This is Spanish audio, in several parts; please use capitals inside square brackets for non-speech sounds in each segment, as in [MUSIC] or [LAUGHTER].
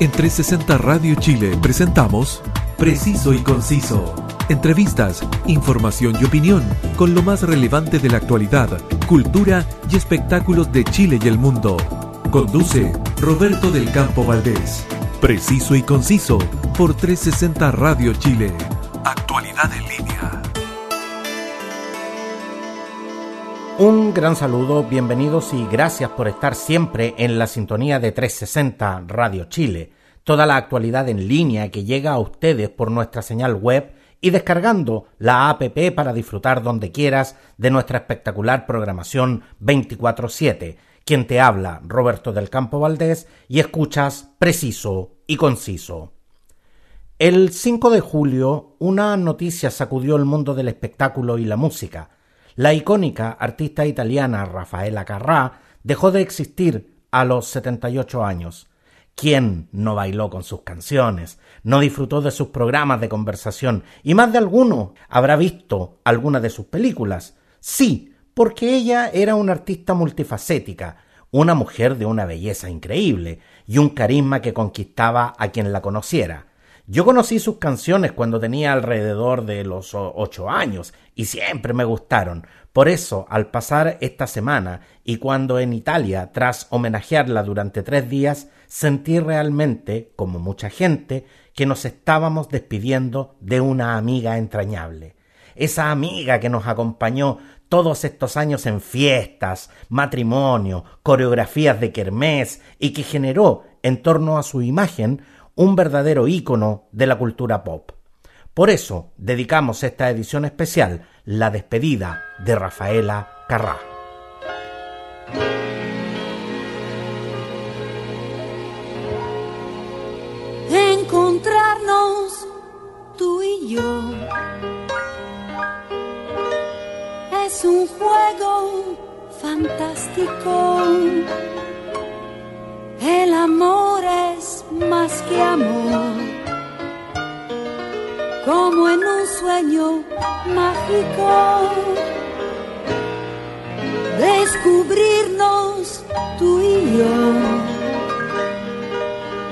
En 360 Radio Chile presentamos Preciso y Conciso. Entrevistas, información y opinión con lo más relevante de la actualidad, cultura y espectáculos de Chile y el mundo. Conduce Roberto del Campo Valdés. Preciso y Conciso por 360 Radio Chile. Actualidad en línea. Un gran saludo, bienvenidos y gracias por estar siempre en la sintonía de 360 Radio Chile. Toda la actualidad en línea que llega a ustedes por nuestra señal web y descargando la APP para disfrutar donde quieras de nuestra espectacular programación 24/7. Quien te habla, Roberto del Campo Valdés, y escuchas preciso y conciso. El 5 de julio, una noticia sacudió el mundo del espectáculo y la música la icónica artista italiana Rafaela Carrà dejó de existir a los 78 años. ¿Quién no bailó con sus canciones? ¿No disfrutó de sus programas de conversación? Y más de alguno habrá visto alguna de sus películas. Sí, porque ella era una artista multifacética, una mujer de una belleza increíble y un carisma que conquistaba a quien la conociera. Yo conocí sus canciones cuando tenía alrededor de los ocho años y siempre me gustaron. Por eso, al pasar esta semana y cuando en Italia, tras homenajearla durante tres días, sentí realmente, como mucha gente, que nos estábamos despidiendo de una amiga entrañable. Esa amiga que nos acompañó todos estos años en fiestas, matrimonio, coreografías de kermés y que generó en torno a su imagen un verdadero ícono de la cultura pop. Por eso dedicamos esta edición especial, la despedida de Rafaela Carrá. Encontrarnos tú y yo es un juego fantástico el amor es más que amor, como en un sueño mágico. Descubrirnos tú y yo,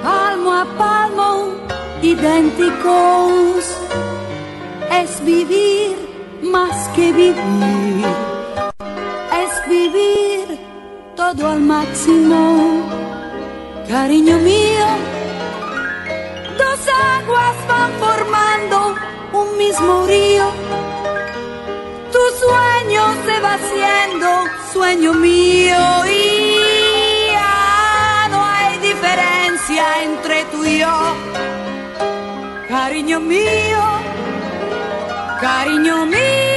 palmo a palmo, idénticos, es vivir más que vivir, es vivir todo al máximo. Cariño mío, dos aguas van formando río. Tu sueño se va haciendo sueño mío y ya no hay diferencia entre tú y yo. Cariño mío, cariño mío.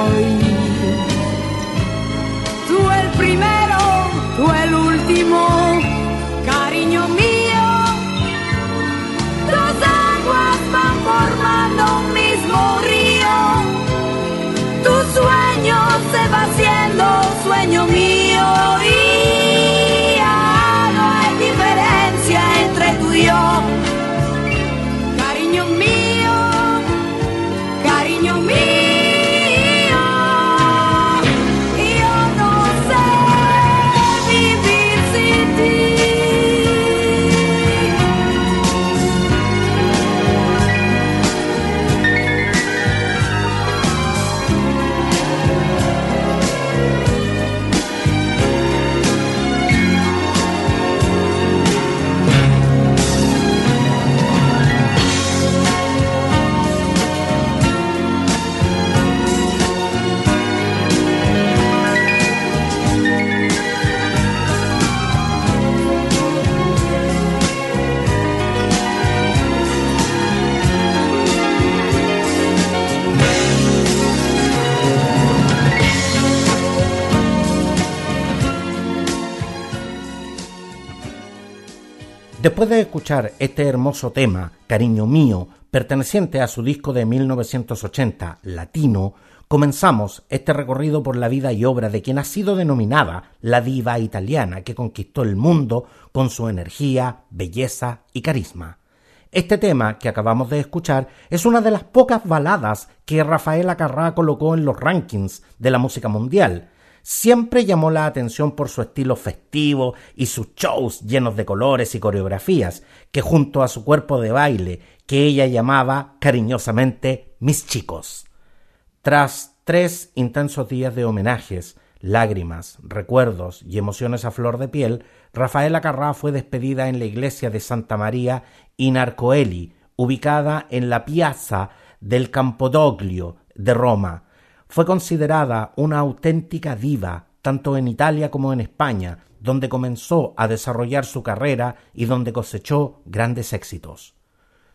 boy Después de escuchar este hermoso tema, Cariño Mío, perteneciente a su disco de 1980, Latino, comenzamos este recorrido por la vida y obra de quien ha sido denominada la diva italiana que conquistó el mundo con su energía, belleza y carisma. Este tema que acabamos de escuchar es una de las pocas baladas que Rafaela Carrá colocó en los rankings de la música mundial. Siempre llamó la atención por su estilo festivo y sus shows llenos de colores y coreografías, que junto a su cuerpo de baile, que ella llamaba cariñosamente mis chicos. Tras tres intensos días de homenajes, lágrimas, recuerdos y emociones a flor de piel, Rafaela Carrá fue despedida en la iglesia de Santa María in Arcoeli, ubicada en la piazza del Campodoglio de Roma. Fue considerada una auténtica diva, tanto en Italia como en España, donde comenzó a desarrollar su carrera y donde cosechó grandes éxitos.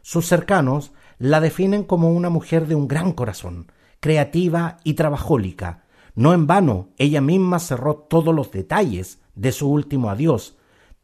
Sus cercanos la definen como una mujer de un gran corazón, creativa y trabajólica, no en vano, ella misma cerró todos los detalles de su último adiós,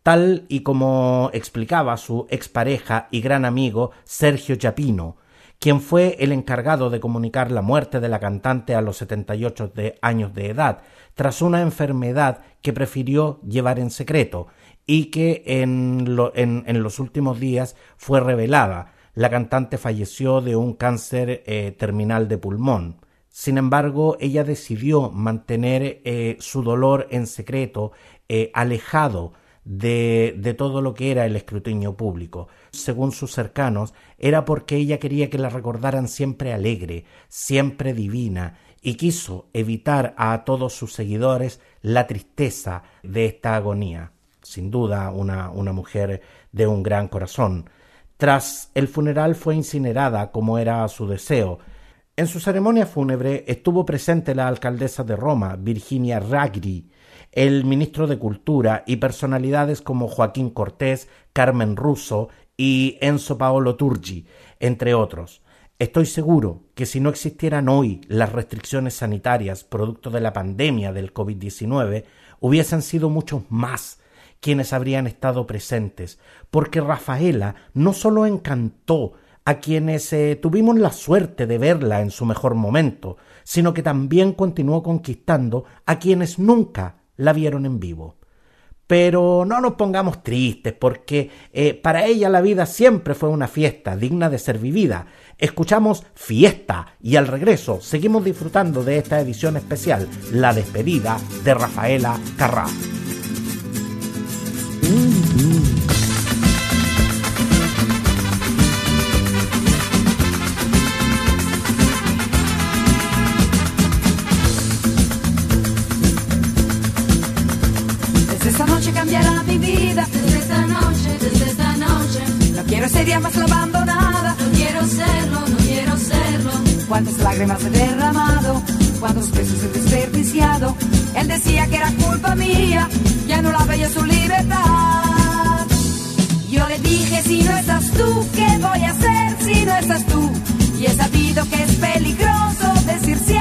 tal y como explicaba su expareja y gran amigo Sergio Chapino, quien fue el encargado de comunicar la muerte de la cantante a los 78 de años de edad, tras una enfermedad que prefirió llevar en secreto y que en, los últimos días fue revelada. La cantante falleció de un cáncer eh, terminal de pulmón. Sin embargo, ella decidió mantener eh, su dolor en secreto, eh, alejado de, de, todo lo que era el escrutinio público. Según sus cercanos, era porque ella quería que la recordaran siempre alegre, siempre divina, y quiso evitar a todos sus seguidores la tristeza de esta agonía. Sin duda, una, una mujer de un gran corazón. Tras el funeral fue incinerada como era su deseo, en su ceremonia fúnebre estuvo presente la alcaldesa de Roma, Virginia Raggi, el ministro de Cultura y personalidades como Joaquín Cortés, Carmen Russo y Enzo Paolo Turgi, entre otros. Estoy seguro que si no existieran hoy las restricciones sanitarias producto de la pandemia del COVID-19, hubiesen sido muchos más quienes habrían estado presentes, porque Rafaela no solo encantó a quienes eh, tuvimos la suerte de verla en su mejor momento, sino que también continuó conquistando a quienes nunca la vieron en vivo. Pero no nos pongamos tristes, porque eh, para ella la vida siempre fue una fiesta digna de ser vivida. Escuchamos Fiesta y al regreso seguimos disfrutando de esta edición especial, la despedida de Rafaela Carrá. Lágrimas he derramado, cuántos besos he desperdiciado. Él decía que era culpa mía, no la veía su libertad. Yo le dije, si no estás tú, ¿qué voy a hacer si no estás tú? Y he sabido que es peligroso decir siempre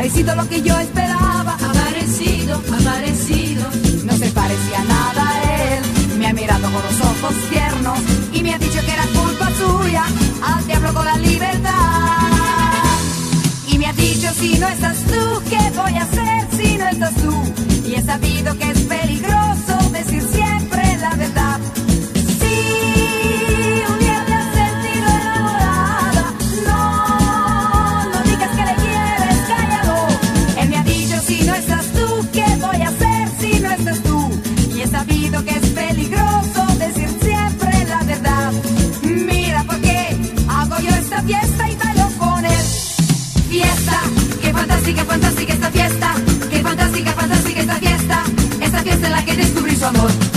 Parecido lo que yo esperaba. Aparecido, aparecido. No se parecía nada a él. Me ha mirado con los ojos tiernos y me ha dicho que era culpa suya. Al diablo con la libertad. Y me ha dicho si no estás tú, ¿qué voy a hacer si no estás tú? Y he sabido que es fantástica, fantástica esta fiesta. Qué fantástica, fantástica esta fiesta. Esta fiesta en la que descubrí su amor.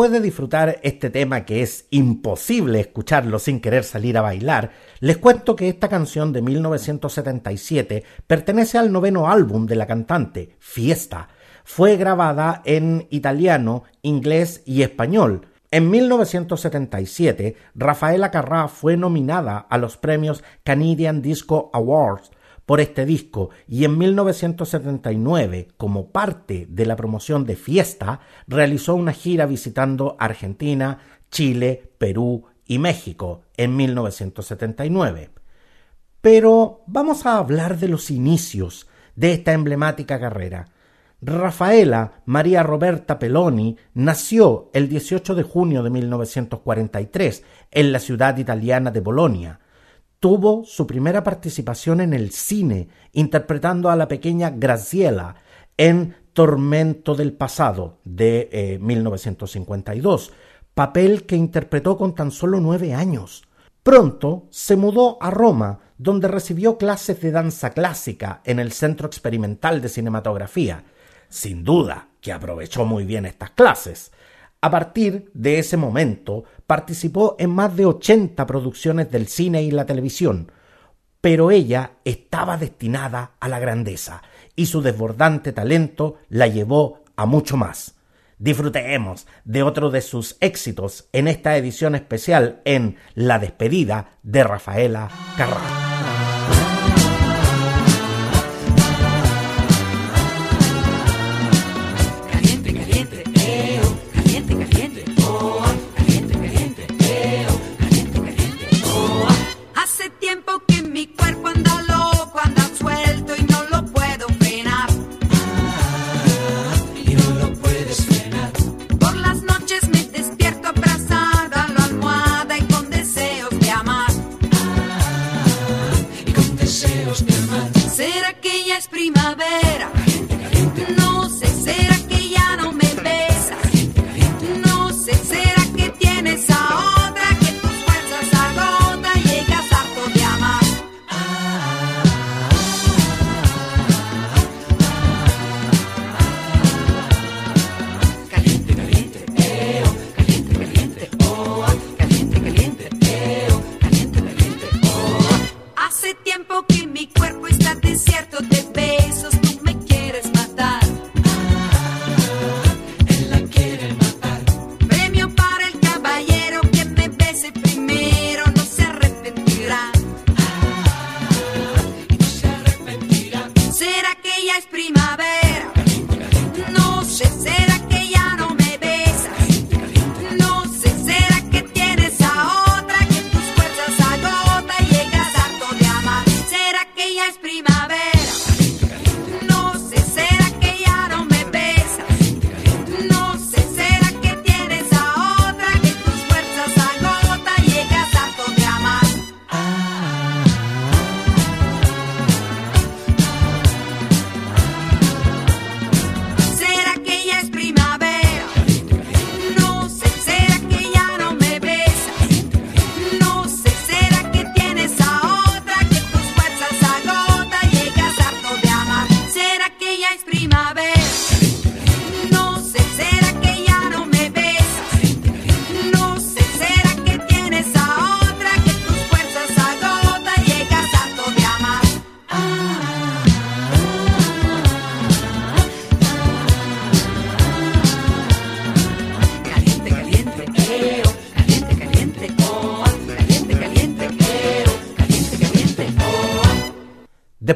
Después de disfrutar este tema que es imposible escucharlo sin querer salir a bailar, les cuento que esta canción de 1977 pertenece al noveno álbum de la cantante, Fiesta. Fue grabada en italiano, inglés y español. En 1977, Rafaela Carrà fue nominada a los premios Canadian Disco Awards por este disco y en 1979, como parte de la promoción de Fiesta, realizó una gira visitando Argentina, Chile, Perú y México en 1979. Pero vamos a hablar de los inicios de esta emblemática carrera. Rafaela María Roberta Peloni nació el 18 de junio de 1943 en la ciudad italiana de Bolonia tuvo su primera participación en el cine, interpretando a la pequeña Graciela en Tormento del Pasado de 1952, eh, papel que interpretó con tan solo nueve años. Pronto se mudó a Roma, donde recibió clases de danza clásica en el Centro Experimental de Cinematografía. Sin duda que aprovechó muy bien estas clases. A partir de ese momento participó en más de 80 producciones del cine y la televisión, pero ella estaba destinada a la grandeza y su desbordante talento la llevó a mucho más. Disfrutemos de otro de sus éxitos en esta edición especial en La despedida de Rafaela Carrà.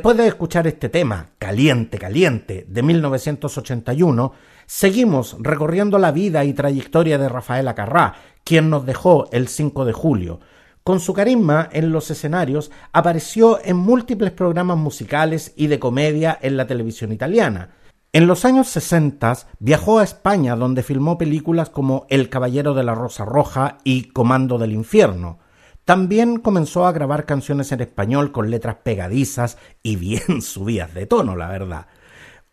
Después de escuchar este tema, Caliente, Caliente, de 1981, seguimos recorriendo la vida y trayectoria de Rafael Acarrá, quien nos dejó el 5 de julio. Con su carisma en los escenarios, apareció en múltiples programas musicales y de comedia en la televisión italiana. En los años 60 viajó a España donde filmó películas como El Caballero de la Rosa Roja y Comando del Infierno. También comenzó a grabar canciones en español con letras pegadizas y bien [LAUGHS] subidas de tono, la verdad.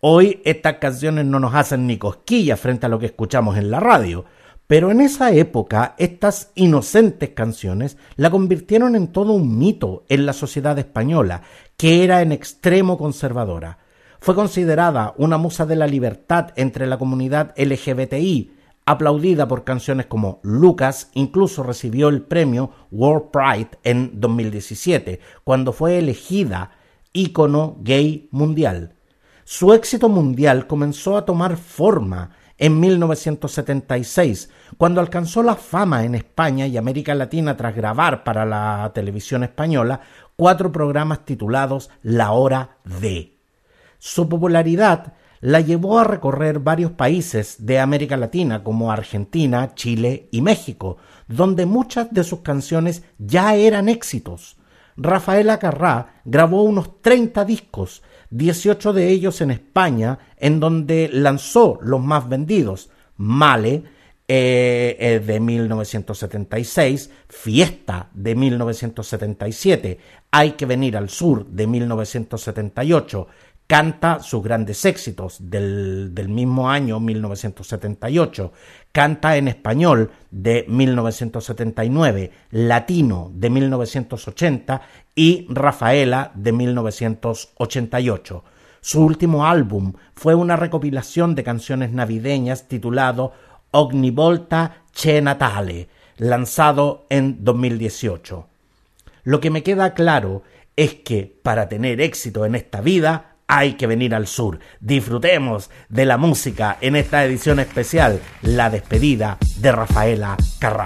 Hoy estas canciones no nos hacen ni cosquillas frente a lo que escuchamos en la radio, pero en esa época estas inocentes canciones la convirtieron en todo un mito en la sociedad española, que era en extremo conservadora. Fue considerada una musa de la libertad entre la comunidad LGBTI, aplaudida por canciones como Lucas, incluso recibió el premio World Pride en 2017, cuando fue elegida ícono gay mundial. Su éxito mundial comenzó a tomar forma en 1976, cuando alcanzó la fama en España y América Latina tras grabar para la televisión española cuatro programas titulados La Hora de. Su popularidad la llevó a recorrer varios países de América Latina como Argentina, Chile y México, donde muchas de sus canciones ya eran éxitos. Rafaela Carrá grabó unos 30 discos, 18 de ellos en España, en donde lanzó los más vendidos, Male, eh, eh, de 1976, Fiesta de 1977, Hay que venir al sur de 1978, canta sus grandes éxitos del, mismo año 1978, canta en español de 1979, latino de 1980 y Rafaela de 1988. Su último álbum fue una recopilación de canciones navideñas titulado Ognivolta Ce Natale, lanzado en 2018. Lo que me queda claro es que para tener éxito en esta vida hay que venir al sur. Disfrutemos de la música en esta edición especial, la despedida de Rafaela Carrá.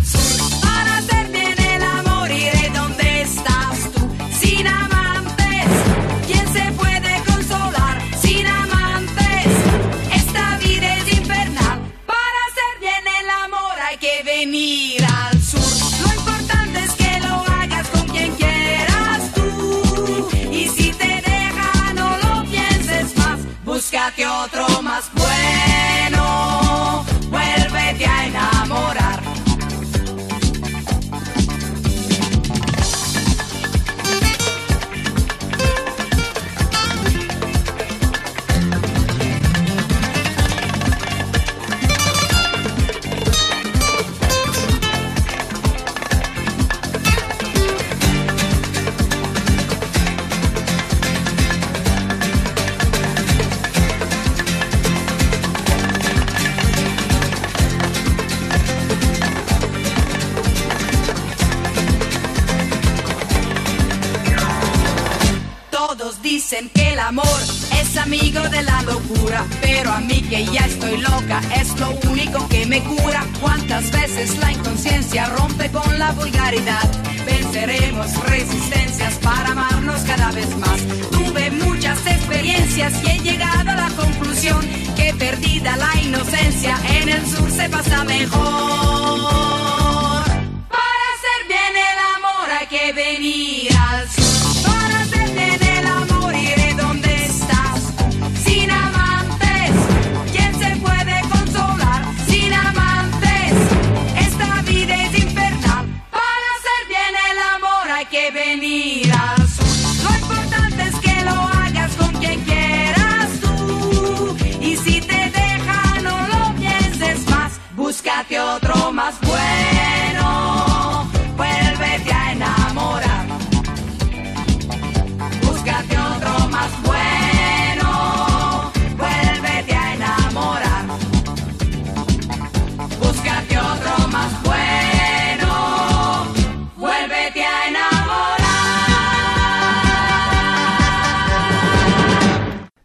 que otro más bueno. Vuélvete a enamorar. Rompe con la vulgaridad. Venceremos resistencias para amarnos cada vez más. Tuve muchas experiencias y he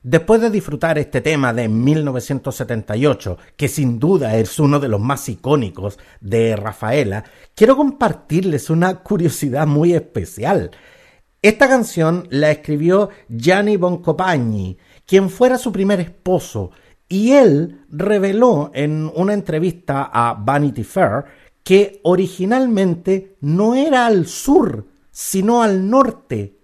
Después de disfrutar este tema de 1978, que sin duda es uno de los más icónicos de Rafaela, quiero compartirles una curiosidad muy especial. Esta canción la escribió Gianni Boncompagni, quien fuera su primer esposo, y él reveló en una entrevista a Vanity Fair que originalmente no era al sur, sino al norte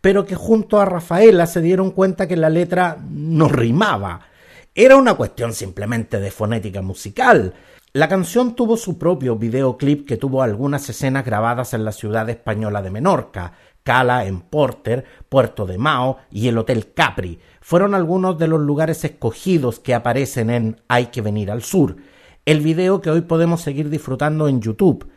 pero que junto a Rafaela se dieron cuenta que la letra no rimaba. Era una cuestión simplemente de fonética musical. La canción tuvo su propio videoclip que tuvo algunas escenas grabadas en la ciudad española de Menorca, Cala en Porter, Puerto de Mao y el Hotel Capri. Fueron algunos de los lugares escogidos que aparecen en Hay que venir al sur, el video que hoy podemos seguir disfrutando en YouTube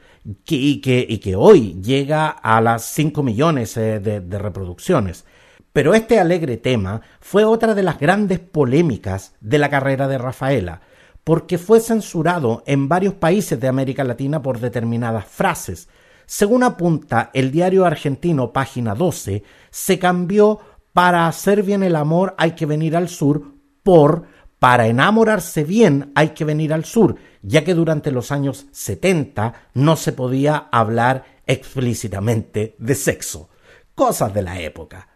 y, que, hoy llega a las 5 millones eh, de, de reproducciones. Pero este alegre tema fue otra de las grandes polémicas de la carrera de Rafaela, porque fue censurado en varios países de América Latina por determinadas frases. Según apunta el diario argentino Página 12, se cambió para hacer bien el amor hay que venir al sur por para enamorarse bien hay que venir al sur, ya que durante los años 70 no se podía hablar explícitamente de sexo. Cosas de la época.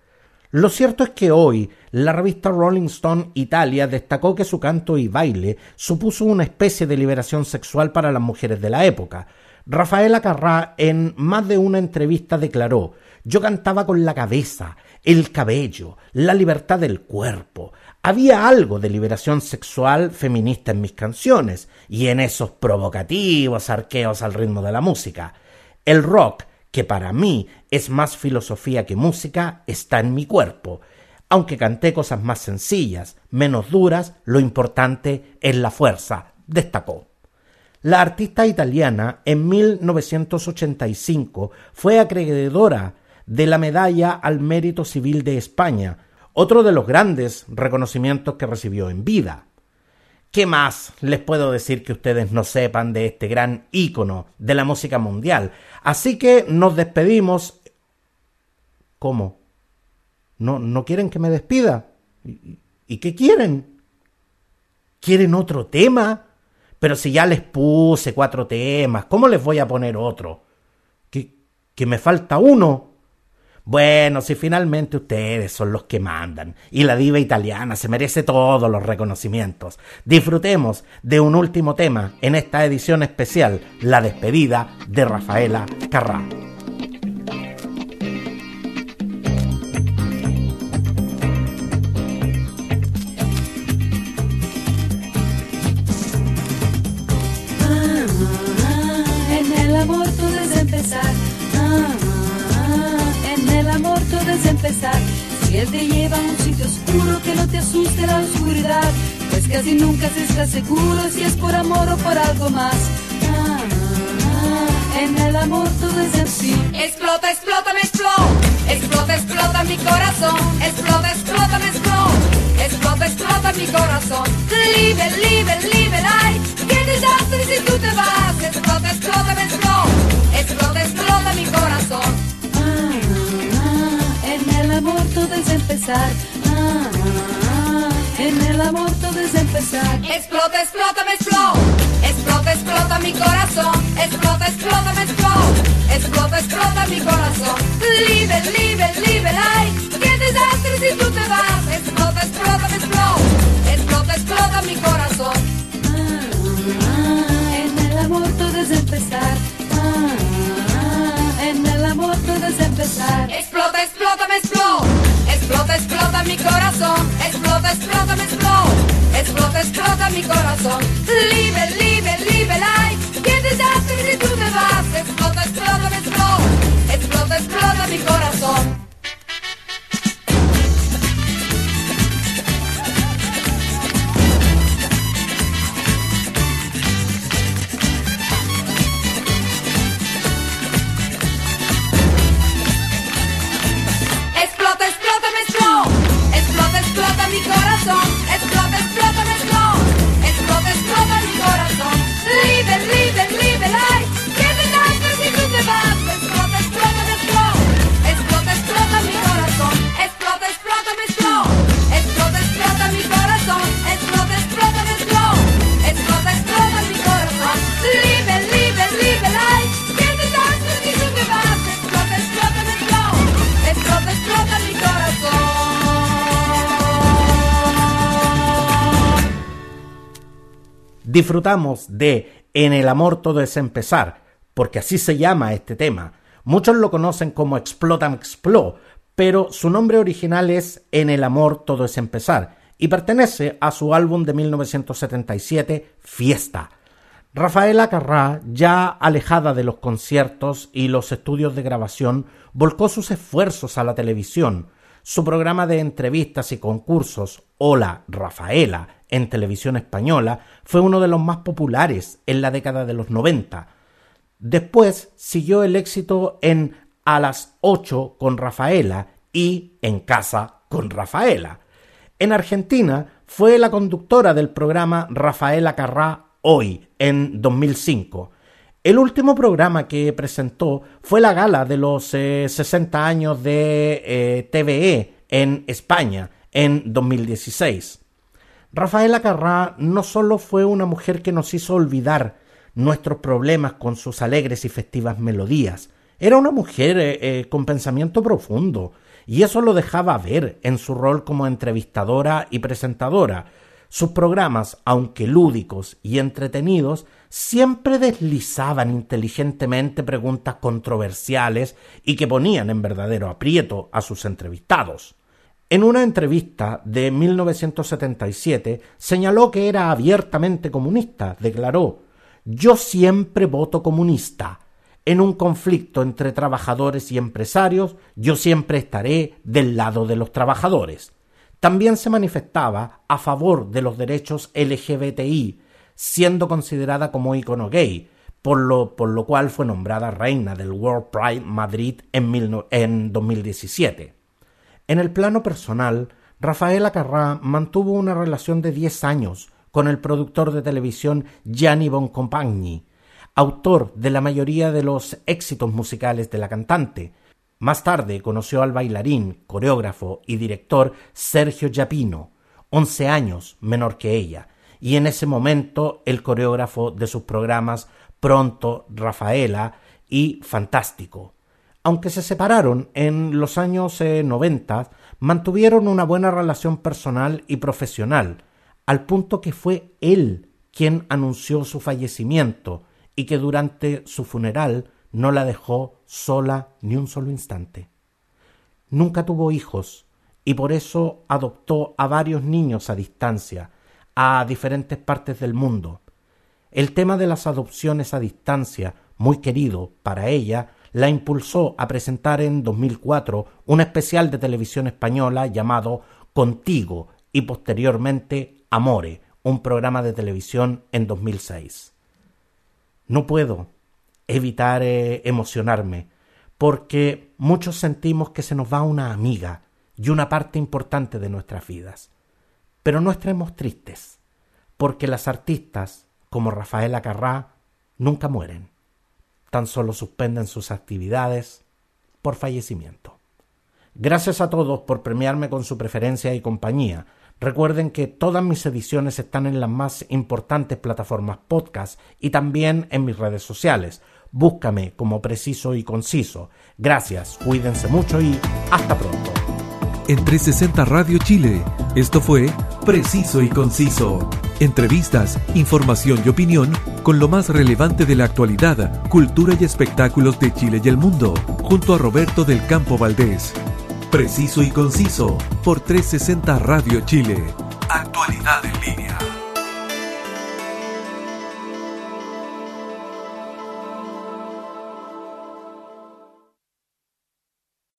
Lo cierto es que hoy la revista Rolling Stone Italia destacó que su canto y baile supuso una especie de liberación sexual para las mujeres de la época. Rafaela Carrá en más de una entrevista declaró yo cantaba con la cabeza, el cabello, la libertad del cuerpo, había algo de liberación sexual feminista en mis canciones y en esos provocativos arqueos al ritmo de la música. El rock, que para mí es más filosofía que música, está en mi cuerpo. Aunque canté cosas más sencillas, menos duras, lo importante es la fuerza, destacó. La artista italiana en 1985 fue acreedora de la Medalla al Mérito Civil de España, otro de los grandes reconocimientos que recibió en vida. ¿Qué más les puedo decir que ustedes no sepan de este gran ícono de la música mundial? Así que nos despedimos. ¿Cómo? ¿No, no quieren que me despida? ¿Y, ¿Y qué quieren? ¿Quieren otro tema? Pero si ya les puse cuatro temas, ¿cómo les voy a poner otro? ¿Que, que me falta uno? Bueno, si finalmente ustedes son los que mandan y la diva italiana se merece todos los reconocimientos. Disfrutemos de un último tema en esta edición especial, la despedida de Rafaela Carrá. Corazón. Libre, libre, libre, ay. Qué desastre si tú te vas. Explota, explota, me explota. Explota, explota mi corazón amor todo es empezar. Ah, ah, en el amor todo es empezar. Explota, explota, me explota. Explota, explota mi corazón. Explota, explota, me explota. Explota, explota mi corazón. Libre, libre, libre, ay. Qué desastre si tú te vas. Explota, explota, me explota mi corazón. Ah, en el amor todo es empezar. en el amor todo es empezar. Explota, explota, me explota. Explota, explota mi corazón. Explota, explota, me explota. Explota, explota mi corazón. Libre, libre, libre, ay. Qué desastre si tú te vas. Explota, explota, me explota. Explota, explota mi corazón. Disfrutamos de En el amor todo es empezar, porque así se llama este tema. Muchos lo conocen como Explotam Explo, pero su nombre original es En el amor todo es empezar y pertenece a su álbum de 1977 Fiesta. Rafaela Carrá, ya alejada de los conciertos y los estudios de grabación, volcó sus esfuerzos a la televisión. Su programa de entrevistas y concursos, Hola Rafaela, en televisión española, fue uno de los más populares en la década de los 90. Después siguió el éxito en A las 8 con Rafaela y En casa con Rafaela. En Argentina fue la conductora del programa Rafaela Carrá Hoy, en 2005. El último programa que presentó fue la gala de los 60 eh, años de eh, TVE en España en 2016. Rafaela Carrá no solo fue una mujer que nos hizo olvidar nuestros problemas con sus alegres y festivas melodías, era una mujer eh, con pensamiento profundo, y eso lo dejaba ver en su rol como entrevistadora y presentadora. Sus programas, aunque lúdicos y entretenidos, siempre deslizaban inteligentemente preguntas controversiales y que ponían en verdadero aprieto a sus entrevistados. En una entrevista de 1977 señaló que era abiertamente comunista. Declaró Yo siempre voto comunista en un conflicto entre trabajadores y empresarios, yo siempre estaré del lado de los trabajadores. También se manifestaba a favor de los derechos LGBTI, siendo considerada como icono gay, por lo, por lo cual fue nombrada reina del World Pride Madrid en, en 2017. En el plano personal, Rafaela Carrá mantuvo una relación de 10 años con el productor de televisión Gianni Boncompagni, autor de la mayoría de los éxitos musicales de la cantante. Más tarde conoció al bailarín, coreógrafo y director Sergio Giapino, once años menor que ella, y en ese momento el coreógrafo de sus programas Pronto, Rafaela y Fantástico. Aunque se separaron en los años eh, noventa, mantuvieron una buena relación personal y profesional, al punto que fue él quien anunció su fallecimiento, y que durante su funeral no la dejó sola ni un solo instante. Nunca tuvo hijos y por eso adoptó a varios niños a distancia, a diferentes partes del mundo. El tema de las adopciones a distancia, muy querido para ella, la impulsó a presentar en 2004 un especial de televisión española llamado Contigo y posteriormente Amore, un programa de televisión en 2006. No puedo evitar eh, emocionarme, porque muchos sentimos que se nos va una amiga y una parte importante de nuestras vidas. Pero no estemos tristes, porque las artistas, como Rafaela Carrá, nunca mueren, tan solo suspenden sus actividades por fallecimiento. Gracias a todos por premiarme con su preferencia y compañía. Recuerden que todas mis ediciones están en las más importantes plataformas podcast y también en mis redes sociales. Búscame como preciso y conciso. Gracias, cuídense mucho y hasta pronto. En 360 Radio Chile, esto fue Preciso y Conciso. Entrevistas, información y opinión con lo más relevante de la actualidad, cultura y espectáculos de Chile y el mundo, junto a Roberto del Campo Valdés. Preciso y conciso por 360 Radio Chile. Actualidad en línea.